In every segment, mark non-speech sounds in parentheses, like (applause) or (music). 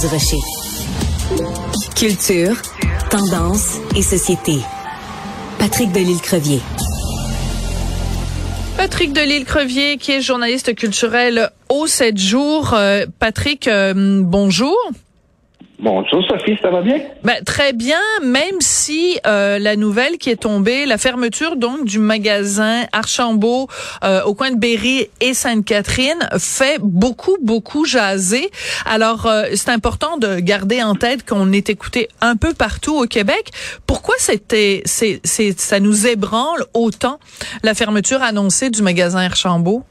du Rocher. Culture, tendance et société. Patrick Delisle-Crevier. Patrick Delisle-Crevier, qui est journaliste culturel au 7 jours. Euh, Patrick, euh, bonjour. Bonjour Sophie, ça va bien? Ben, très bien, même si euh, la nouvelle qui est tombée, la fermeture donc du magasin Archambault euh, au coin de Berry et Sainte-Catherine fait beaucoup, beaucoup jaser. Alors, euh, c'est important de garder en tête qu'on est écouté un peu partout au Québec. Pourquoi c'était, c'est, c'est, ça nous ébranle autant la fermeture annoncée du magasin Archambault?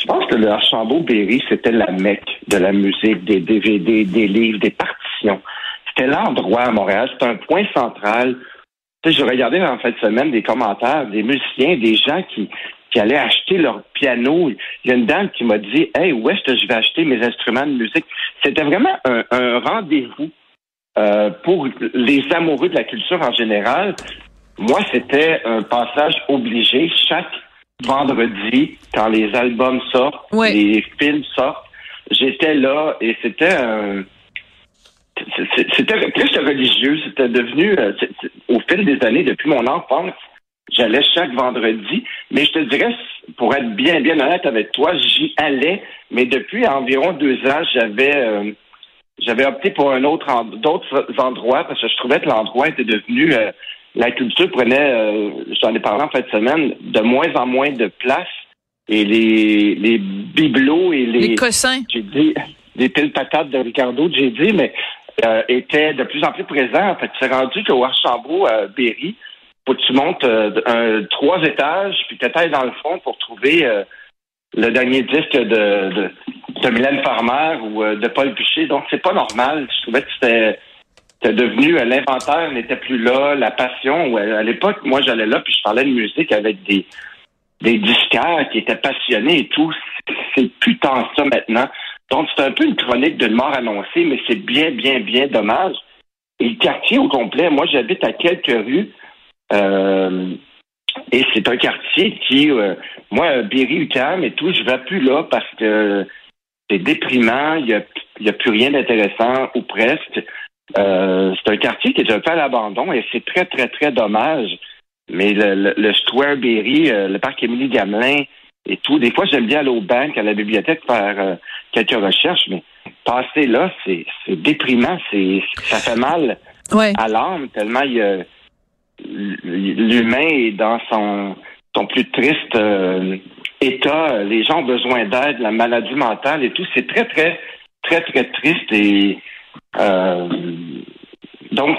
Je pense que le Archambault-Berry, c'était la mecque de la musique, des DVD, des livres, des partitions? C'était l'endroit à Montréal, c'était un point central. Je regardais en fin de semaine des commentaires des musiciens, des gens qui, qui allaient acheter leur piano. Il y a une dame qui m'a dit Hey, où est-ce que je vais acheter mes instruments de musique? C'était vraiment un, un rendez-vous euh, pour les amoureux de la culture en général. Moi, c'était un passage obligé. Chaque vendredi, quand les albums sortent, Ouais. les films sortent, j'étais là et c'était un. C'était plus religieux, c'était devenu, euh, au fil des années, depuis mon enfance, j'allais chaque vendredi, mais je te dirais, pour être bien, bien honnête avec toi, j'y allais, mais depuis environ deux ans, j'avais, euh, j'avais opté pour un autre, d'autres endroits parce que je trouvais que l'endroit était devenu, euh, la culture prenait, euh, j'en ai parlé en fin de semaine, de moins en moins de place et les, les bibelots et les, Les cossins. j'ai dit, les piles patates de Ricardo, j'ai dit, mais euh, étaient de plus en plus présents. En fait, c'est rendu qu'au Archambault, à Berry, faut que tu montes euh, un, trois étages, puis tu dans le fond pour trouver euh, le dernier disque de, de, de Mylène Farmer ou euh, de Paul Boucher. Donc, c'est pas normal. Je trouvais que c'était c'était devenu euh, l'inventaire n'était plus là, la passion. Ouais, à l'époque, moi j'allais là puis je parlais de musique avec des des disquaires qui étaient passionnés et tout. C'est- tant ça maintenant. Donc c'est un peu une chronique d'une mort annoncée, mais c'est bien, bien, bien dommage. Et le quartier au complet, moi j'habite à quelques rues. euh, et c'est un quartier qui, euh, moi, Berry, UQAM et tout, je vais plus là parce que c'est déprimant, il y a, y a plus rien d'intéressant ou presque. Euh, c'est un quartier qui est un peu à l'abandon et c'est très, très, très dommage. Mais le, le, le Square Berry, euh, le parc Émilie Gamelin et tout, des fois, j'aime bien aller au bank, à la bibliothèque, faire euh, quelques recherches, mais passer là, c'est déprimant, c'est ça fait mal Ouais. à l'âme tellement l'humain est dans son, son plus triste euh, état. Les gens ont besoin d'aide, la maladie mentale et tout. C'est très, très, très, très triste. Et euh, donc,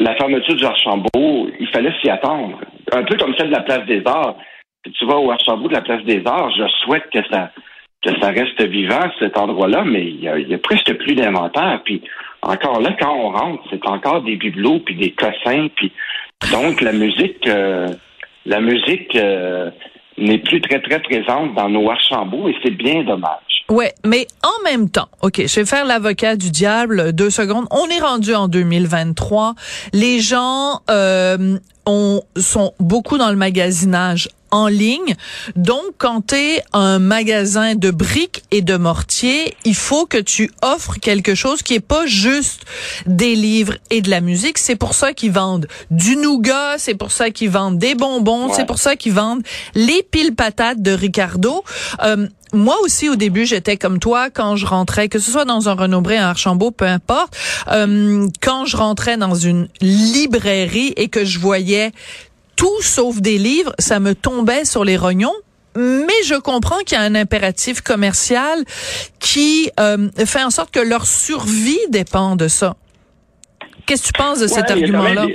la fermeture du Archambault, il fallait s'y attendre. Un peu comme celle de la place des Arts. Si tu vas au Archambault de la place des Arts, je souhaite que ça que ça reste vivant, cet endroit-là, mais il y, y a presque plus d'inventaire. Puis encore là, quand on rentre, c'est encore des bibelots, puis des cossins, puis donc la musique, euh, la musique euh, n'est plus très très présente dans nos Archambault et c'est bien dommage. Ouais, mais en même temps, OK, je vais faire l'avocat du diable deux secondes. On est rendu en 2023. Les gens euh, ont, sont beaucoup dans le magasinage en ligne. Donc, quand tu es un magasin de briques et de mortier, il faut que tu offres quelque chose qui est pas juste des livres et de la musique. C'est pour ça qu'ils vendent du nougat, c'est pour ça qu'ils vendent des bonbons, Ouais. c'est pour ça qu'ils vendent les piles patates de Ricardo. Euh, moi aussi, au début, j'étais comme toi quand je rentrais, que ce soit dans un Renaud-Bré, un Archambault, peu importe, euh, quand je rentrais dans une librairie et que je voyais tout sauf des livres, ça me tombait sur les rognons. Mais je comprends qu'il y a un impératif commercial qui euh, fait en sorte que leur survie dépend de ça. Qu'est-ce que tu penses de cet Ouais, argument-là?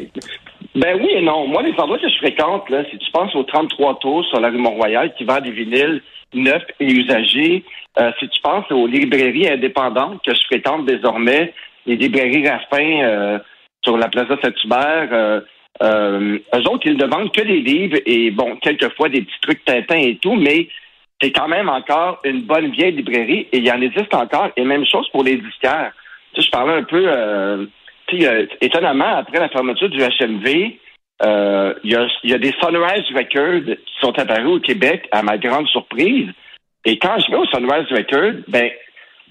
Ben oui et non. Moi, les endroits que je fréquente, là, si tu penses aux 33 tours sur la rue Mont-Royal qui vendent des vinyles neufs et usagés, euh, si tu penses aux librairies indépendantes que je fréquente désormais, les librairies Raffin euh, sur la Plaza Saint-Hubert, euh, euh, eux autres, ils ne vendent que des livres et, bon, quelquefois des petits trucs Tintin et tout, mais c'est quand même encore une bonne vieille librairie et il y en existe encore. Et même chose pour les disquaires. Tu sais, je parlais un peu, euh, étonnamment, après la fermeture du HMV, euh, il y, a, il y a des Sunrise Records qui sont apparus au Québec, à ma grande surprise. Et quand je vais au Sunrise Records, ben,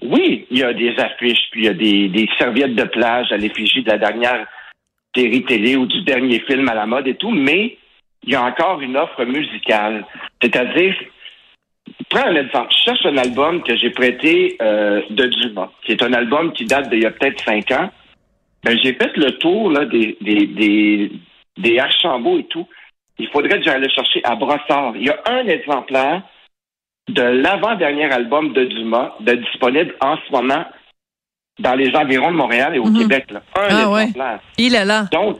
oui, il y a des affiches, puis il y a des, serviettes de plage à l'effigie de la dernière série télé ou du dernier film à la mode et tout, mais il y a encore une offre musicale. C'est-à-dire, prends un exemple. Je cherche un album que j'ai prêté euh, de Dumas, qui est un album qui date d'il y a peut-être cinq ans. Ben, j'ai fait le tour là, des, des, des, des Archambault et tout. Il faudrait que j'aille le chercher à Brossard. Il y a un exemplaire de l'avant-dernier album de Dumas de disponible en ce moment dans les environs de Montréal et au mhm. Québec. Là. Un ah, exemplaire. Il est là. Donc,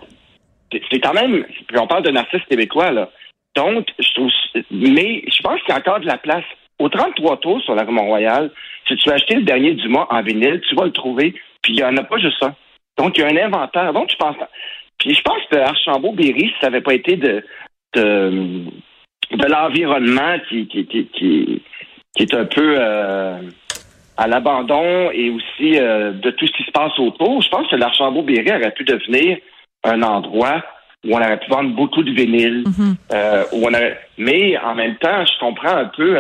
c'est quand même, on parle d'un artiste québécois, là. Donc, je trouve, mais je pense qu'il y a encore de la place. Au 33 tours sur la rue Mont-Royal, si tu veux acheter le dernier Dumas en vinyle, tu vas le trouver, puis il n'y en a pas juste ça. Donc, il y a un inventaire. Donc, je pense, puis je pense que Archambault-Berry, si ça n'avait pas été de, de, de l'environnement qui, qui, qui, qui, est un peu euh, à l'abandon et aussi euh, de tout ce qui se passe autour, je pense que l'Archambault-Berry aurait pu devenir un endroit où on aurait pu vendre beaucoup de vinyle. Mm-hmm. Euh, où on Mais en même temps, je comprends un peu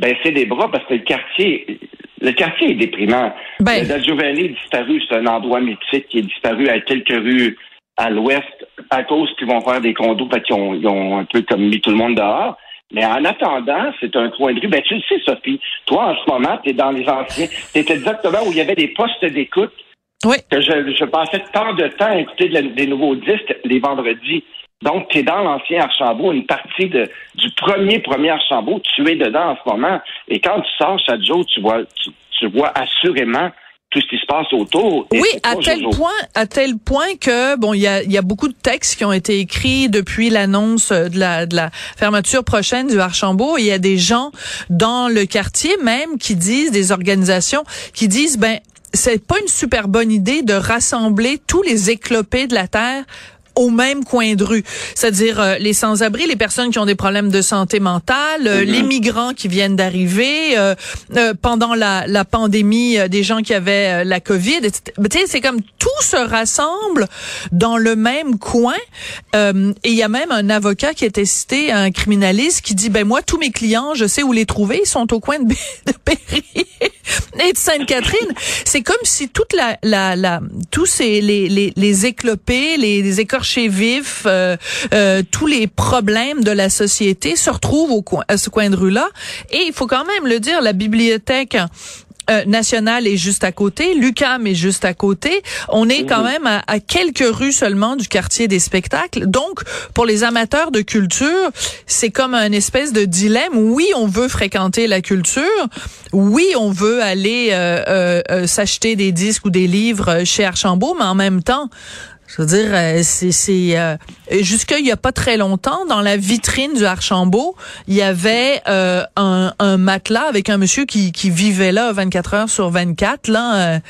baisser les bras parce que le quartier, le quartier est déprimant. Ben... La Giovanni est disparu, c'est un endroit mythique qui est disparu à quelques rues à l'ouest à cause qu'ils vont faire des condos, fait qu'ils ont, ils ont un peu comme mis tout le monde dehors. Mais en attendant, c'est un coin de rue. Ben, tu le sais, Sophie, toi, en ce moment, tu es dans les anciens. Tu exactement où il y avait des postes d'écoute. Oui. Que je, je passais tant de temps à écouter des nouveaux disques les vendredis. Donc, tu es dans l'ancien Archambault, une partie de, du premier premier Archambault, tu es dedans en ce moment. Et quand tu sors chaque jour, tu vois, tu vois assurément tout ce qui se passe autour. Oui, à tel point, à tel point que bon, il y a, y a beaucoup de textes qui ont été écrits depuis l'annonce de la, de la fermeture prochaine du Archambault. Il y a des gens dans le quartier même qui disent, des organisations qui disent, ben c'est pas une super bonne idée de rassembler tous les éclopés de la terre au même coin de rue. C'est-à-dire euh, les sans-abri, les personnes qui ont des problèmes de santé mentale, euh, mm-hmm. les migrants qui viennent d'arriver, euh, pendant la, la pandémie, des gens qui avaient la COVID. Tu sais, c'est comme tout se rassemble dans le même coin. et il y a même un avocat qui était cité, un criminaliste, qui dit, ben moi, tous mes clients, je sais où les trouver, ils sont au coin de, de Péry et de Sainte-Catherine. C'est comme si toute la, la, la tous ces les, les, les éclopés, les, les écorchés vifs, euh, euh, tous les problèmes de la société se retrouvent au coin, à ce coin de rue-là. Et il faut quand même le dire, la bibliothèque euh, national est juste à côté, Lucam est juste à côté. On est quand même à, quelques rues seulement du quartier des spectacles. Donc, pour les amateurs de culture, c'est comme un espèce de dilemme. Oui, on veut fréquenter la culture. Oui, on veut aller euh, euh, s'acheter des disques ou des livres chez Archambault, mais en même temps, je veux dire, euh, c'est euh, jusqu'à il y a pas très longtemps dans la vitrine du Archambault, il y avait euh, un, un, matelas avec un monsieur qui, qui vivait là 24 heures sur 24 là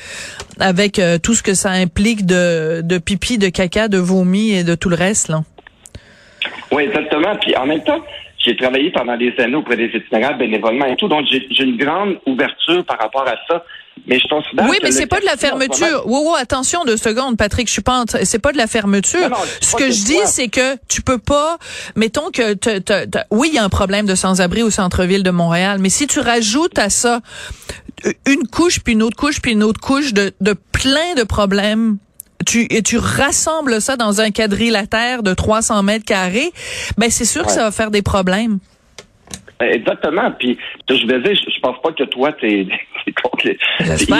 avec tout ce que ça implique de de pipi, de caca, de vomi et de tout le reste là. Oui, exactement. Puis en même temps, j'ai travaillé pendant des années auprès des itinérants bénévolement et tout, donc j'ai une grande ouverture par rapport à ça. Mais je considère Oui, mais c'est pas de la fermeture. Wow, wow, attention deux secondes, Patrick, je suis pas c'est pas de la fermeture. Ce que je dis, c'est que tu peux pas mettons que oui, il y a un problème de sans-abri au centre-ville de Montréal, mais si tu rajoutes à ça une couche puis une autre couche puis une autre couche de, de plein de problèmes tu, et tu rassembles ça dans un quadrilatère de 300 mètres carrés, ben c'est sûr que ça va faire des problèmes. Exactement. Puis, je veux dire, je, pense pas que toi, t'es, (laughs) contre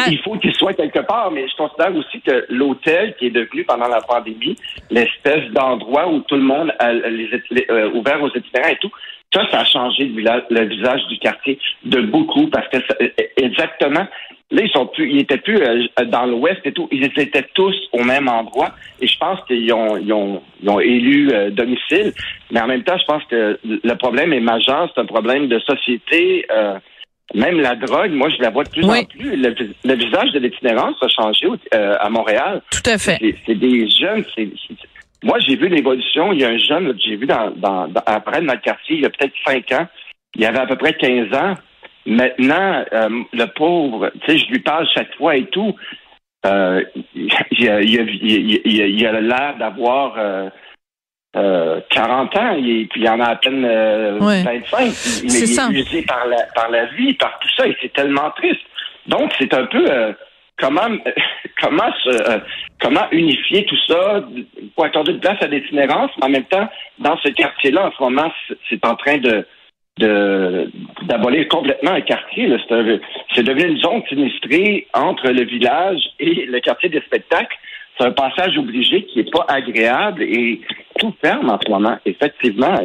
Il faut qu'il soit quelque part, mais je considère aussi que l'hôtel, qui est devenu pendant la pandémie l'espèce d'endroit où tout le monde a les, euh, ouvert aux itinérants et tout, ça, ça a changé le, visage du quartier de beaucoup parce que exactement, Là, ils sont plus, ils étaient plus euh, dans l'Ouest et tout. Ils étaient tous au même endroit. Et je pense qu'ils ont, ils ont, ils ont élu euh, domicile. Mais en même temps, je pense que le problème est majeur. C'est un problème de société. Euh, même la drogue, moi, je la vois de plus en plus. Le, visage de l'itinérance a changé à Montréal. Tout à fait. C'est des jeunes. moi, j'ai vu l'évolution. Il y a un jeune que j'ai vu dans, dans, dans, après notre quartier, il y a peut-être cinq ans. Il avait à peu près 15 ans. Maintenant, euh, le pauvre, tu sais, je lui parle chaque fois et tout. Euh, il, il, a l'air d'avoir euh, 40 euh, ans, et puis il en a à peine 25. Il, est, usé par la, par la vie, par tout ça, et c'est tellement triste. Donc, c'est un peu comment (laughs) comment comment unifier tout ça pour accorder de place à l'itinérance, mais en même temps, dans ce quartier-là, en ce moment, c'est en train de de d'abolir complètement un quartier. C'est devenu une zone sinistrée entre le village et le quartier des spectacles. C'est un passage obligé qui n'est pas agréable et tout ferme en ce moment. Effectivement,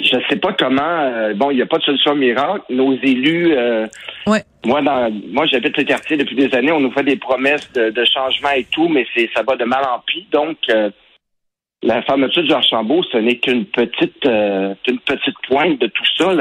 je ne sais pas comment. Euh, bon, il n'y a pas de solution miracle. Nos élus, euh, ouais. moi, dans, moi, j'habite le quartier depuis des années. On nous fait des promesses de, changement et tout, mais c'est ça va de mal en pis. Donc, euh, la fermeture du Archambault, ce n'est qu'une petite, une petite pointe de tout ça.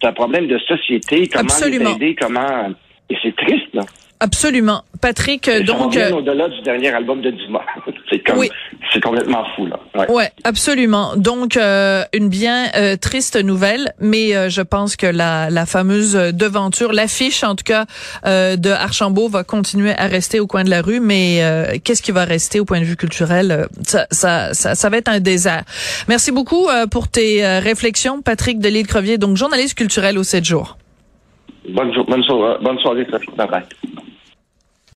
C'est un problème de société. Comment Absolument. aider, comment? Et c'est triste, là. Absolument. Patrick, donc... Euh, au-delà du dernier album de Dumas. (laughs) c'est comme, c'est complètement fou, là. Ouais, absolument. Donc, euh, une bien euh, triste nouvelle, mais je pense que la, la fameuse devanture, l'affiche, en tout cas, de Archambault va continuer à rester au coin de la rue, mais qu'est-ce qui va rester au point de vue culturel? Ça, ça, ça, ça va être un désert. Merci beaucoup pour tes réflexions, Patrick Delisle-Crevier, donc journaliste culturel au 7 jours. Bonne, bonne, bonne soirée, Bye bye.